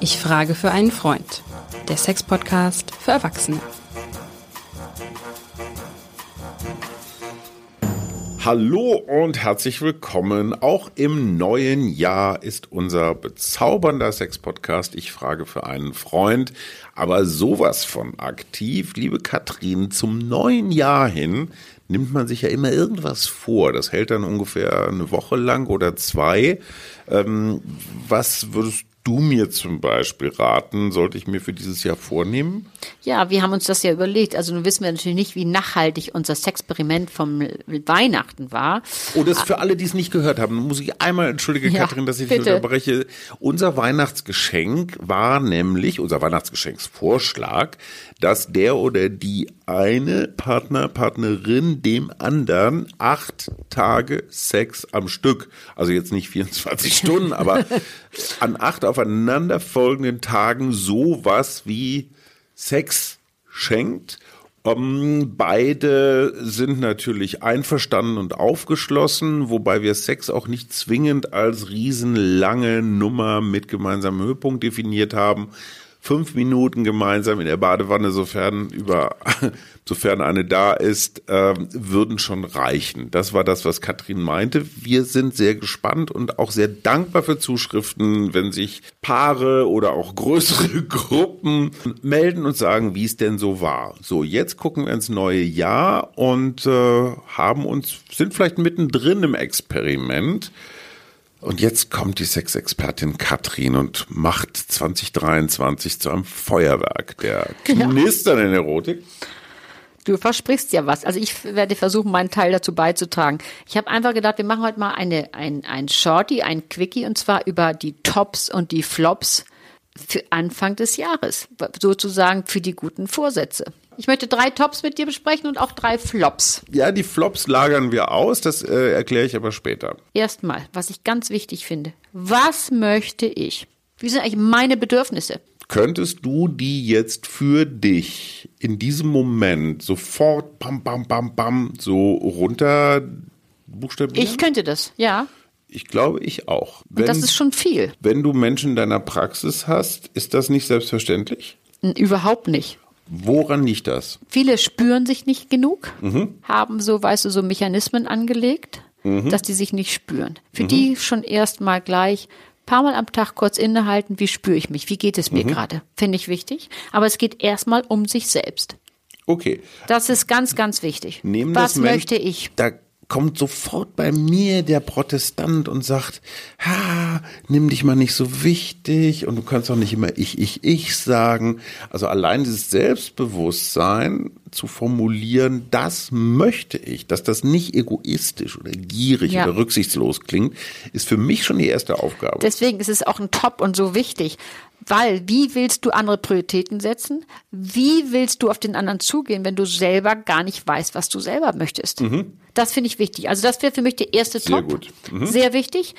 Ich frage für einen Freund. Der Sex-Podcast für Erwachsene. Hallo und herzlich willkommen. Auch im neuen Jahr ist unser bezaubernder Sex-Podcast Ich frage für einen Freund, aber sowas von aktiv. Liebe Katrin, zum neuen Jahr hin nimmt man sich ja immer irgendwas vor. Das hält dann ungefähr eine Woche lang oder zwei. Ähm, was würdest du mir zum Beispiel raten, sollte ich mir für dieses Jahr vornehmen? Ja, wir haben uns das ja überlegt. Also nun wissen wir natürlich nicht, wie nachhaltig unser Sexperiment vom Weihnachten war. Oh, das für alle, die es nicht gehört haben, muss ich einmal, entschuldige Ja, Katrin, dass ich dich bitte. unterbreche. Unser Weihnachtsgeschenk war nämlich, unser Weihnachtsgeschenksvorschlag, dass der oder die eine Partner, Partnerin dem anderen acht Tage Sex am Stück, also jetzt nicht 24 Stunden, aber an acht aufeinanderfolgenden Tagen sowas wie Sex schenkt. Ähm, beide sind natürlich einverstanden und aufgeschlossen, wobei wir Sex auch nicht zwingend als riesenlange Nummer mit gemeinsamem Höhepunkt definiert haben. Fünf Minuten gemeinsam in der Badewanne, sofern über, sofern eine da ist, ähm, würden schon reichen. Das war das, was Katrin meinte. Wir sind sehr gespannt und auch sehr dankbar für Zuschriften, wenn sich Paare oder auch größere Gruppen melden und sagen, wie es denn so war. So, jetzt gucken wir ins neue Jahr und äh, haben uns, sind vielleicht mittendrin im Experiment. Und jetzt kommt die Sexexpertin Katrin und macht 2023 zu einem Feuerwerk der knisternden Erotik. Du versprichst ja was. Also ich werde versuchen, meinen Teil dazu beizutragen. Ich habe einfach gedacht, wir machen heute mal eine, ein, ein Shorty, ein Quickie, und zwar über die Tops und die Flops für Anfang des Jahres. Sozusagen für die guten Vorsätze. Ich möchte drei Tops mit dir besprechen und auch drei Flops. Ja, die Flops lagern wir aus, das äh, erkläre ich aber später. Erstmal, was ich ganz wichtig finde. Was möchte ich? Wie sind eigentlich meine Bedürfnisse? Könntest du die jetzt für dich in diesem Moment sofort bam, bam, bam, bam so runter buchstabieren? Ich könnte das, ja. Ich glaube, ich auch. Und das ist schon viel. wenn du Menschen in deiner Praxis hast, ist das nicht selbstverständlich? Überhaupt nicht. Woran liegt das? Viele spüren sich nicht genug, Mhm. haben so, weißt du, so Mechanismen angelegt, Mhm. dass die sich nicht spüren. Für die schon erstmal gleich paar Mal am Tag kurz innehalten, wie spüre ich mich, wie geht es mir Mhm. gerade, finde ich wichtig. Aber es geht erstmal um sich selbst. Okay. Das ist ganz, ganz wichtig. Nehmen Was möchte ich? Da kommt sofort bei mir der Protestant und sagt, ha, nimm dich mal nicht so wichtig und du kannst doch nicht immer ich, ich, ich sagen. Also allein dieses Selbstbewusstsein zu formulieren, das möchte ich, dass das nicht egoistisch oder gierig Ja. oder rücksichtslos klingt, ist für mich schon die erste Aufgabe. Deswegen ist es auch ein Top und so wichtig. Weil, wie willst du andere Prioritäten setzen? Wie willst du auf den anderen zugehen, wenn du selber gar nicht weißt, was du selber möchtest? Das finde ich wichtig. Also das wäre für mich der erste Mhm. Sehr Top. gut. Sehr wichtig.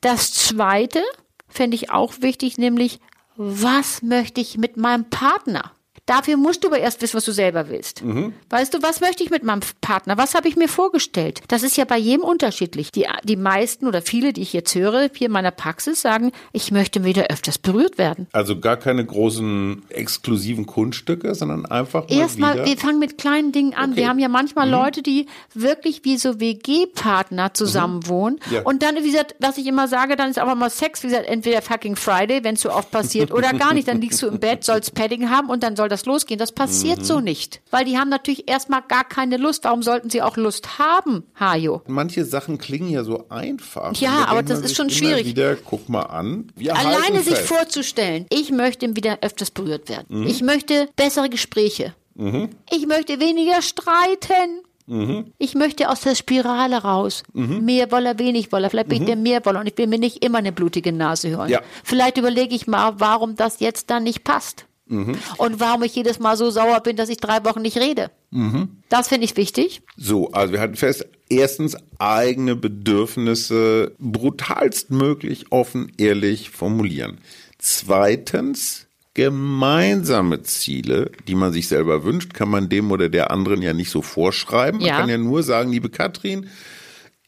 Das zweite fände ich auch wichtig, nämlich, was möchte ich mit meinem Partner? Dafür musst du aber erst wissen, was du selber willst. Mhm. Weißt du, was möchte ich mit meinem Partner? Was habe ich mir vorgestellt? Das ist ja bei jedem unterschiedlich. Die, die meisten oder viele, die ich jetzt höre, hier in meiner Praxis, sagen, ich möchte wieder öfters berührt werden. Also gar keine großen exklusiven Kunststücke, sondern einfach mal Erstmal, wir fangen mit kleinen Dingen an. Okay. Wir haben ja manchmal Leute, die wirklich wie so WG-Partner zusammenwohnen. Ja. Und dann, wie gesagt, was ich immer sage, dann ist aber mal Sex, wie gesagt, entweder fucking Friday, wenn es so oft passiert, oder gar nicht. Dann liegst du im Bett, sollst Padding haben und dann soll das losgehen. Das passiert so nicht. Weil die haben natürlich erstmal gar keine Lust. Warum sollten sie auch Lust haben, Hajo? Manche Sachen klingen ja so einfach. Ja, aber das ist schon schwierig. Wieder, guck mal an. Wir Alleine sich fest. vorzustellen, ich möchte wieder öfters berührt werden. Mhm. Ich möchte bessere Gespräche. Ich möchte weniger streiten. Mhm. Ich möchte aus der Spirale raus. Mehr Woller, wenig Woller. Vielleicht bin ich der Mehrwoller und ich will mir nicht immer eine blutige Nase hören. Mhm. Ja. Vielleicht überlege ich mal, warum das jetzt dann nicht passt. Mhm. Und warum ich jedes Mal so sauer bin, dass ich drei Wochen nicht rede. Mhm. Das finde ich wichtig. So, also wir hatten fest, erstens eigene Bedürfnisse brutalstmöglich offen, ehrlich formulieren. Zweitens gemeinsame Ziele, die man sich selber wünscht, kann man dem oder der anderen ja nicht so vorschreiben. Man Ja. kann ja nur sagen, liebe Katrin,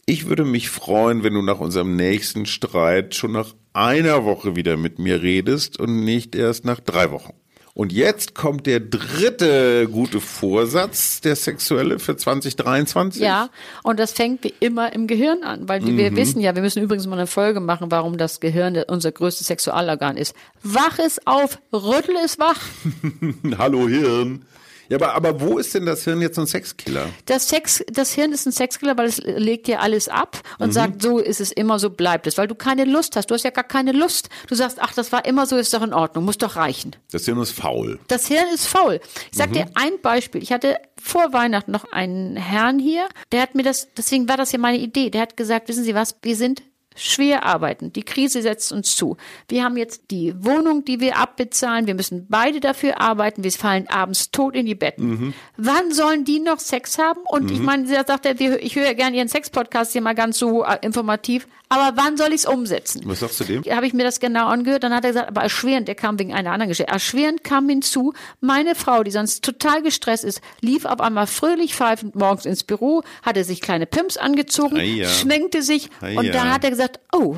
Ich würde mich freuen, wenn du nach unserem nächsten Streit schon nach einer Woche wieder mit mir redest und nicht erst nach drei Wochen. Und jetzt kommt der dritte gute Vorsatz, der sexuelle für 2023. Ja, und das fängt wie immer im Gehirn an, weil wir Mhm. wissen ja, wir müssen übrigens mal eine Folge machen, warum das Gehirn unser größtes Sexualorgan ist. Wach es auf, rüttel es wach. Hallo Hirn. Ja, aber, aber wo ist denn das Hirn jetzt ein Sexkiller? Das Sex, das Hirn ist ein Sexkiller, weil es legt dir alles ab Mhm. und sagt, so ist es immer, so bleibt es, weil du keine Lust hast. Du hast ja gar keine Lust. Du sagst, ach, das war immer so, ist doch in Ordnung, muss doch reichen. Das Hirn ist faul. Das Hirn ist faul. Ich Mhm. sag dir ein Beispiel. Ich hatte vor Weihnachten noch einen Herrn hier, der hat mir das, deswegen war das ja meine Idee. Der hat gesagt, wissen Sie was, wir sind schwer arbeiten. Die Krise setzt uns zu. Wir haben jetzt die Wohnung, die wir abbezahlen. Wir müssen beide dafür arbeiten. Wir fallen abends tot in die Betten. Mhm. Wann sollen die noch Sex haben? Und ich meine, da sagt er, ich höre gerne Ihren Sex-Podcast hier mal ganz so äh, informativ. Aber wann soll ich es umsetzen? Was sagst du dem? habe ich mir das genau angehört. Dann hat er gesagt, aber erschwerend, der kam wegen einer anderen Geschichte. Erschwerend kam hinzu, meine Frau, die sonst total gestresst ist, lief auf einmal fröhlich pfeifend morgens ins Büro, hatte sich kleine Pimps angezogen, Eia. schminkte sich Eia. und dann hat er gesagt, oh,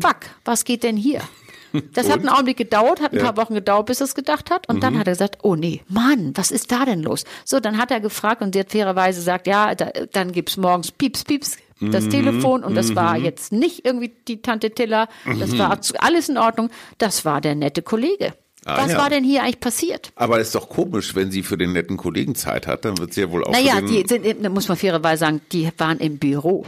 fuck, was geht denn hier? Das hat einen Augenblick gedauert, hat ein paar Wochen gedauert, bis er es gedacht hat. Und dann hat er gesagt, oh nee, Mann, was ist da denn los? So, dann hat er gefragt und sie hat fairerweise gesagt, ja, da, dann gibt's morgens Pieps, Pieps, das Telefon. Und das war jetzt nicht irgendwie die Tante Tiller. Das war alles in Ordnung. Das war der nette Kollege. Ah, was ja. war denn hier eigentlich passiert? Aber ist doch komisch, wenn sie für den netten Kollegen Zeit hat, dann wird sie ja wohl auch Naja, die sind, da muss man fairerweise sagen, die waren im Büro.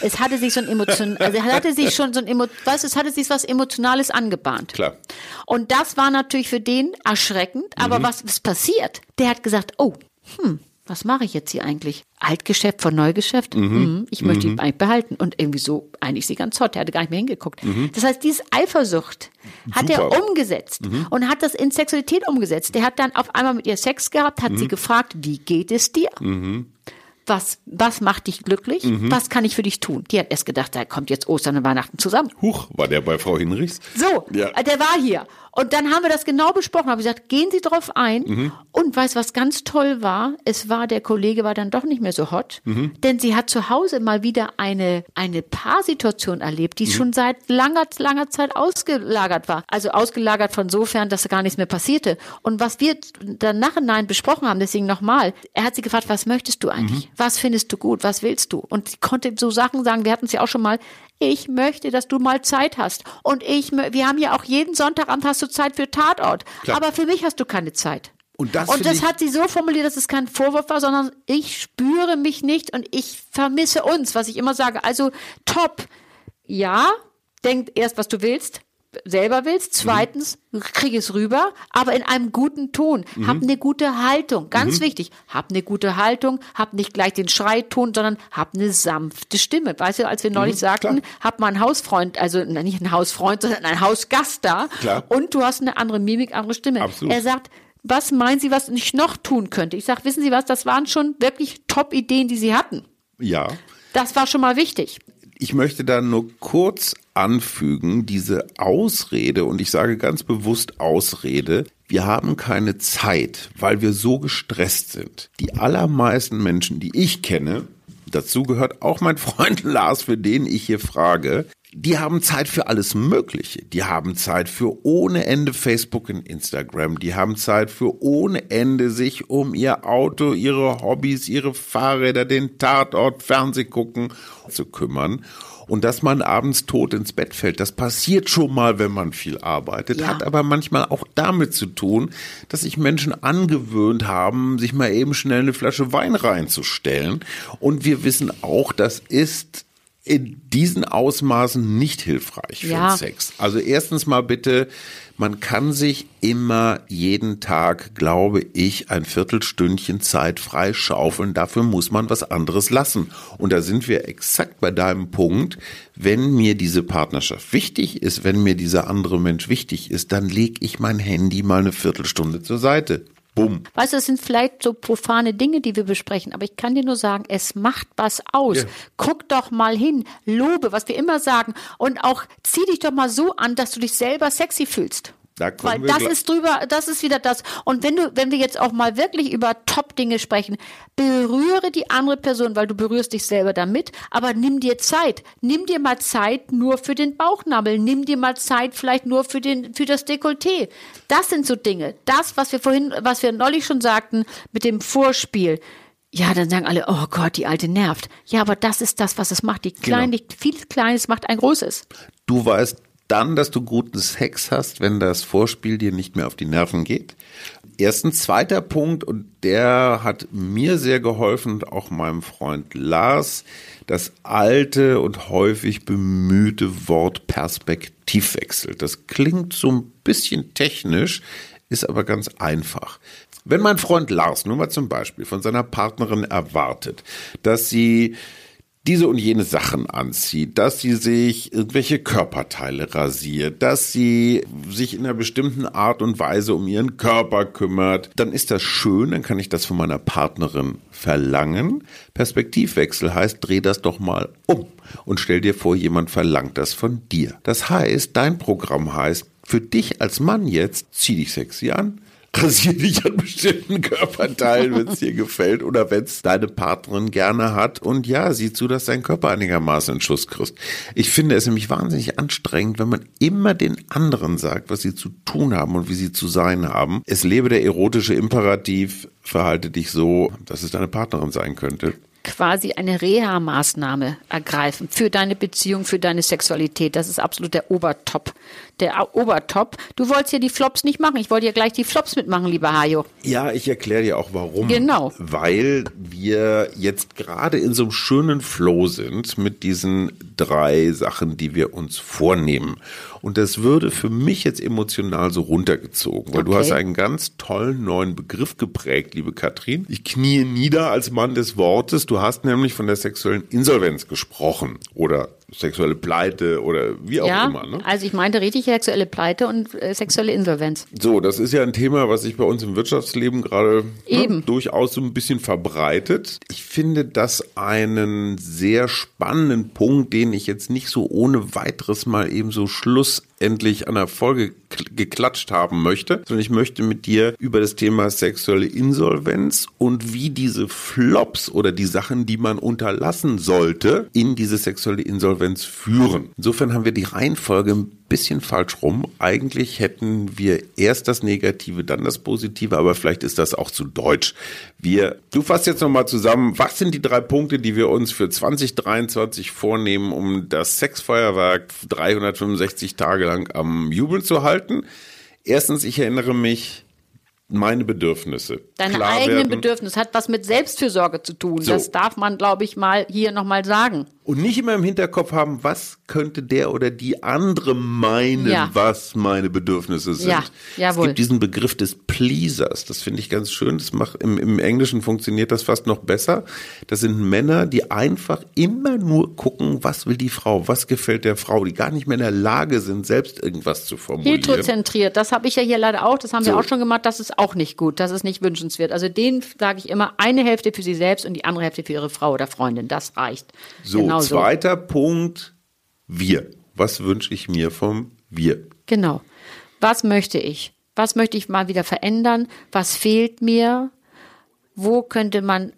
Es hatte sich so ein Emotion, also es hatte sich schon so ein Emo, du, es hatte sich was Emotionales angebahnt. Klar. Und das war natürlich für den erschreckend. Aber was ist passiert? Der hat gesagt, oh, hm, was mache ich jetzt hier eigentlich? Altgeschäft von Neugeschäft? Hm, ich möchte ihn eigentlich behalten. Und irgendwie so, eigentlich sie ganz hot. Der hatte gar nicht mehr hingeguckt. Das heißt, diese Eifersucht hat er Super. umgesetzt und hat das in Sexualität umgesetzt. Der hat dann auf einmal mit ihr Sex gehabt, hat sie gefragt, wie geht es dir? Was, was macht dich glücklich? Was kann ich für dich tun? Die hat erst gedacht, da kommt jetzt Ostern und Weihnachten zusammen. Huch, war der bei Frau Hinrichs? So, Ja. äh, der war hier. Und dann haben wir das genau besprochen, habe gesagt, gehen Sie drauf ein. Mhm. Und weißt was ganz toll war? Es war, der Kollege war dann doch nicht mehr so hot, Mhm. denn sie hat zu Hause mal wieder eine, eine Paarsituation erlebt, Mhm. die schon seit langer, langer Zeit ausgelagert war. Also ausgelagert von sofern, dass gar nichts mehr passierte. Und was wir dann nachhinein besprochen haben, deswegen nochmal, er hat sie gefragt, was möchtest du eigentlich? Was findest du gut? Was willst du? Und sie konnte so Sachen sagen, wir hatten es ja auch schon mal, ich möchte, dass du mal Zeit hast. Und ich, wir haben ja auch jeden Sonntagabend hast du Zeit für Tatort. Klar. Aber für mich hast du keine Zeit. Und das Und das hat sie so formuliert, dass es kein Vorwurf war, sondern ich spüre mich nicht und ich vermisse uns, was ich immer sage. Also top. Ja, denk erst, was du willst, selber willst. Zweitens, krieg es rüber, aber in einem guten Ton. Hab eine gute Haltung. Ganz wichtig. Hab eine gute Haltung. Hab nicht gleich den Schreiton, sondern hab eine sanfte Stimme. Weißt du, als wir neulich sagten, hab mal einen Hausfreund, also nicht einen Hausfreund, sondern einen Hausgast da. Klar. Und du hast eine andere Mimik, andere Stimme. Absolut. Er sagt, was meinen Sie, was ich noch tun könnte? Ich sage, wissen Sie was, das waren schon wirklich Top-Ideen, die Sie hatten. Ja. Das war schon mal wichtig. Ich möchte da nur kurz anfügen, diese Ausrede, und ich sage ganz bewusst Ausrede, wir haben keine Zeit, weil wir so gestresst sind. Die allermeisten Menschen, die ich kenne, dazu gehört auch mein Freund Lars, für den ich hier frage, die haben Zeit für alles Mögliche. Die haben Zeit für ohne Ende Facebook und Instagram. Die haben Zeit für ohne Ende sich um ihr Auto, ihre Hobbys, ihre Fahrräder, den Tatort, Fernseh gucken zu kümmern. Und dass man abends tot ins Bett fällt, das passiert schon mal, wenn man viel arbeitet, Ja. hat aber manchmal auch damit zu tun, dass sich Menschen angewöhnt haben, sich mal eben schnell eine Flasche Wein reinzustellen. Und wir wissen auch, das ist in diesen Ausmaßen nicht hilfreich für Ja. den Sex. Also erstens mal bitte, man kann sich immer jeden Tag, glaube ich, ein Viertelstündchen Zeit freischaufeln. Dafür muss man was anderes lassen. Und da sind wir exakt bei deinem Punkt. Wenn mir diese Partnerschaft wichtig ist, wenn mir dieser andere Mensch wichtig ist, dann lege ich mein Handy mal eine Viertelstunde zur Seite. Bumm. Weißt du, das sind vielleicht so profane Dinge, die wir besprechen, aber ich kann dir nur sagen, es macht was aus. Ja. Guck doch mal hin, lobe, was wir immer sagen und auch zieh dich doch mal so an, dass du dich selber sexy fühlst. Da Weil das ist drüber, das ist wieder das. Und wenn du, wenn wir jetzt auch mal wirklich über Top-Dinge sprechen, berühre die andere Person, weil du berührst dich selber damit, aber nimm dir Zeit. Nimm dir mal Zeit nur für den Bauchnabel. Nimm dir mal Zeit vielleicht nur für den, für das Dekolleté. Das sind so Dinge. Das, was wir vorhin, was wir neulich schon sagten, mit dem Vorspiel. Ja, dann sagen alle, oh Gott, die Alte nervt. Ja, aber das ist das, was es macht. Die Genau. die, vieles Kleines macht ein Großes. Du weißt dann, dass du guten Sex hast, wenn das Vorspiel dir nicht mehr auf die Nerven geht. Erstens, zweiter Punkt, und der hat mir sehr geholfen, und auch meinem Freund Lars, das alte und häufig bemühte Wort Perspektivwechsel. Das klingt so ein bisschen technisch, ist aber ganz einfach. Wenn mein Freund Lars nur mal zum Beispiel von seiner Partnerin erwartet, dass sie diese und jene Sachen anzieht, dass sie sich irgendwelche Körperteile rasiert, dass sie sich in einer bestimmten Art und Weise um ihren Körper kümmert, dann ist das schön, dann kann ich das von meiner Partnerin verlangen. Perspektivwechsel heißt, dreh das doch mal um und stell dir vor, jemand verlangt das von dir. Das heißt, dein Programm heißt, für dich als Mann jetzt, zieh dich sexy an, rasier dich an bestimmten Körperteilen, wenn es dir gefällt oder wenn es deine Partnerin gerne hat. Und ja, sieh zu, dass dein Körper einigermaßen in Schuss kriegst. Ich finde es nämlich wahnsinnig anstrengend, wenn man immer den anderen sagt, was sie zu tun haben und wie sie zu sein haben. Es lebe der erotische Imperativ, verhalte dich so, dass es deine Partnerin sein könnte. quasi eine Reha-Maßnahme ergreifen für deine Beziehung, für deine Sexualität. Das ist absolut der Obertop. Der Obertop. Du wolltest ja die Flops nicht machen. Ich wollte ja gleich die Flops mitmachen, lieber Hajo. Ja, ich erkläre dir auch warum. Genau. Weil wir jetzt gerade in so einem schönen Flow sind mit diesen drei Sachen, die wir uns vornehmen. Und das würde für mich jetzt emotional so runtergezogen, weil du Okay. hast einen ganz tollen neuen Begriff geprägt, liebe Katrin. Ich knie nieder als Mann des Wortes. Du hast nämlich von der sexuellen Insolvenz gesprochen oder sexuelle Pleite oder wie auch ja, immer. Ne? also ich meinte richtig sexuelle Pleite und äh, sexuelle Insolvenz. So, das ist ja ein Thema, was sich bei uns im Wirtschaftsleben gerade Eben. ne, durchaus so ein bisschen verbreitet. Ich finde das einen sehr spannenden Punkt, den ich jetzt nicht so ohne weiteres mal eben so schlussendlich an der Folge geklatscht haben möchte, sondern ich möchte mit dir über das Thema sexuelle Insolvenz und wie diese Flops oder die Sachen, die man unterlassen sollte, in diese sexuelle Insolvenz führen. Insofern haben wir die Reihenfolge ein bisschen falsch rum. Eigentlich hätten wir erst das Negative, dann das Positive, aber vielleicht ist das auch zu deutsch. Wir, du fasst jetzt nochmal zusammen, was sind die drei Punkte, die wir uns für 2023 vornehmen, um das Sexfeuerwerk 365 Tage lang am Jubeln zu halten? Erstens, ich erinnere mich, meine Bedürfnisse. Deine eigenen werden. Bedürfnisse hat was mit Selbstfürsorge zu tun. So. Das darf man, glaube ich, mal hier nochmal sagen. Und nicht immer im Hinterkopf haben, was könnte der oder die andere meinen, Ja. was meine Bedürfnisse sind. Ja, jawohl. Es gibt diesen Begriff des Pleasers. Das finde ich ganz schön. Das macht, im, Im Englischen funktioniert das fast noch besser. Das sind Männer, die einfach immer nur gucken, was will die Frau, was gefällt der Frau, die gar nicht mehr in der Lage sind, selbst irgendwas zu formulieren. Heterozentriert, das habe ich ja hier leider auch, das haben wir So. auch schon gemacht, das ist auch nicht gut, das ist nicht wünschenswert. Also denen sage ich immer, eine Hälfte für sie selbst und die andere Hälfte für ihre Frau oder Freundin, das reicht. So, genau so. zweiter Punkt, wir. Was wünsche ich mir vom Wir? Genau. Was möchte ich? Was möchte ich mal wieder verändern? Was fehlt mir? Wo könnte man,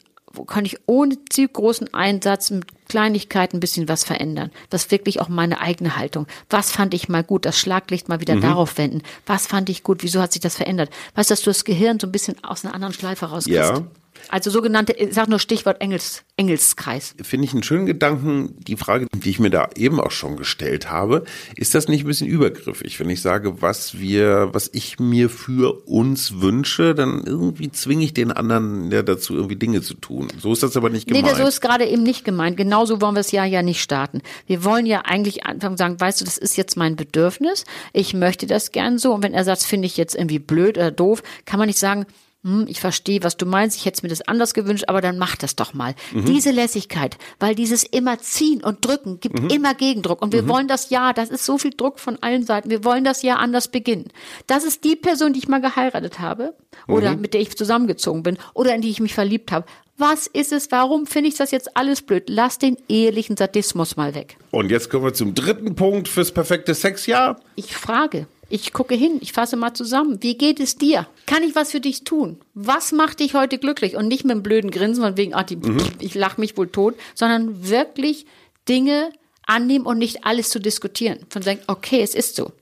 kann ich ohne zu großen Einsatz mit Kleinigkeiten ein bisschen was verändern? Das wirklich auch meine eigene Haltung. Was fand ich mal gut? Das Schlaglicht mal wieder darauf wenden. Was fand ich gut? Wieso hat sich das verändert? Weißt du, dass du das Gehirn so ein bisschen aus einer anderen Schleife rauskriegst? Ja. Also sogenannte, ich sag nur Stichwort Engels, Engelskreis. finde ich einen schönen Gedanken. Die Frage, die ich mir da eben auch schon gestellt habe, ist das nicht ein bisschen übergriffig, wenn ich sage, was wir, was ich mir für uns wünsche, dann irgendwie zwinge ich den anderen ja dazu, irgendwie Dinge zu tun. So ist das aber nicht Nee, gemeint. das so ist gerade eben nicht gemeint. Genauso wollen wir es ja ja nicht starten. Wir wollen ja eigentlich anfangen sagen, weißt du, das ist jetzt mein Bedürfnis. Ich möchte das gern so. Und wenn er sagt, finde ich jetzt irgendwie blöd oder doof, kann man nicht sagen, hm, ich verstehe, was du meinst, ich hätte mir das anders gewünscht, aber dann mach das doch mal. Mhm. Diese Lässigkeit, weil dieses immer ziehen und drücken gibt Mhm. immer Gegendruck. Und wir wollen das ja, das ist so viel Druck von allen Seiten, wir wollen das ja anders beginnen. Das ist die Person, die ich mal geheiratet habe oder Mhm. mit der ich zusammengezogen bin oder in die ich mich verliebt habe. Was ist es? Warum finde ich das jetzt alles blöd? Lass den ehelichen Sadismus mal weg. Und jetzt kommen wir zum dritten Punkt fürs perfekte Sexjahr. Ich frage, Ich gucke hin, ich fasse mal zusammen. Wie geht es dir? Kann ich was für dich tun? Was macht dich heute glücklich? Und nicht mit einem blöden Grinsen von wegen, ach, die, mhm. ich lach mich wohl tot, sondern wirklich Dinge annehmen und nicht alles zu diskutieren. Von sagen, okay, es ist so.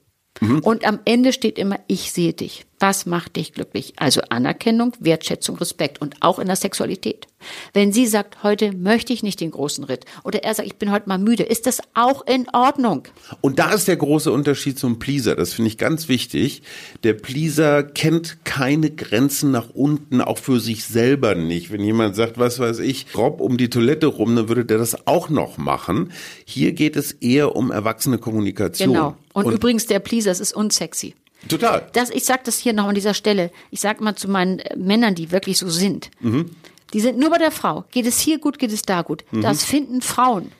Mhm. Und am Ende steht immer, ich sehe dich. Was macht dich glücklich? Also Anerkennung, Wertschätzung, Respekt und auch in der Sexualität. Wenn sie sagt, heute möchte ich nicht den großen Ritt oder er sagt, ich bin heute mal müde, ist das auch in Ordnung. Und da ist der große Unterschied zum Pleaser. Das finde ich ganz wichtig. Der Pleaser kennt keine Grenzen nach unten, auch für sich selber nicht. Wenn jemand sagt, was weiß ich, Rob um die Toilette rum, dann würde der das auch noch machen. Hier geht es eher um erwachsene Kommunikation. Genau. Und, und übrigens, der Pleaser, es ist unsexy. Total. Das, ich sage das hier noch an dieser Stelle. Ich sage mal zu meinen äh, Männern, die wirklich so sind. Mhm. Die sind nur bei der Frau. Geht es hier gut, geht es da gut. Mhm. Das finden Frauen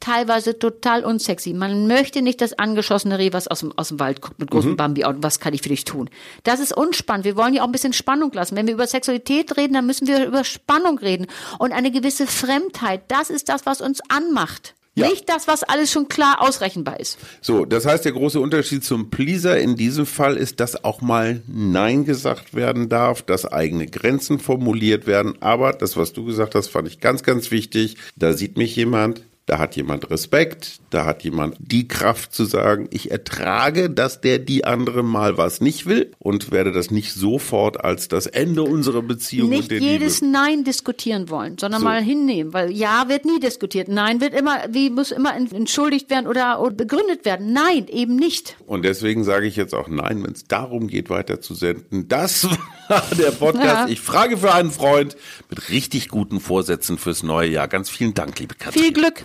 teilweise total unsexy. Man möchte nicht das angeschossene Reh, was aus dem, aus dem Wald guckt mit großem mhm. Bambi und was kann ich für dich tun. Das ist unspannend. Wir wollen ja auch ein bisschen Spannung lassen. Wenn wir über Sexualität reden, dann müssen wir über Spannung reden und eine gewisse Fremdheit. Das ist das, was uns anmacht. Ja. Nicht das, was alles schon klar ausrechenbar ist. So, das heißt, der große Unterschied zum Pleaser in diesem Fall ist, dass auch mal Nein gesagt werden darf, dass eigene Grenzen formuliert werden. Aber das, was du gesagt hast, fand ich ganz, ganz wichtig. Da sieht mich jemand, da hat jemand Respekt, da hat jemand die Kraft zu sagen, ich ertrage, dass der die andere mal was nicht will und werde das nicht sofort als das Ende unserer Beziehung nicht jedes Liebe. Nein diskutieren wollen, sondern so. mal hinnehmen, weil Ja wird nie diskutiert, Nein wird immer, wie muss immer entschuldigt werden oder, oder begründet werden. Nein, eben nicht. Und deswegen sage ich jetzt auch Nein, wenn es darum geht, weiter zu senden. Das war der Podcast. Ja. Ich frage für einen Freund mit richtig guten Vorsätzen fürs neue Jahr. Ganz vielen Dank, liebe Katrin. Viel Glück.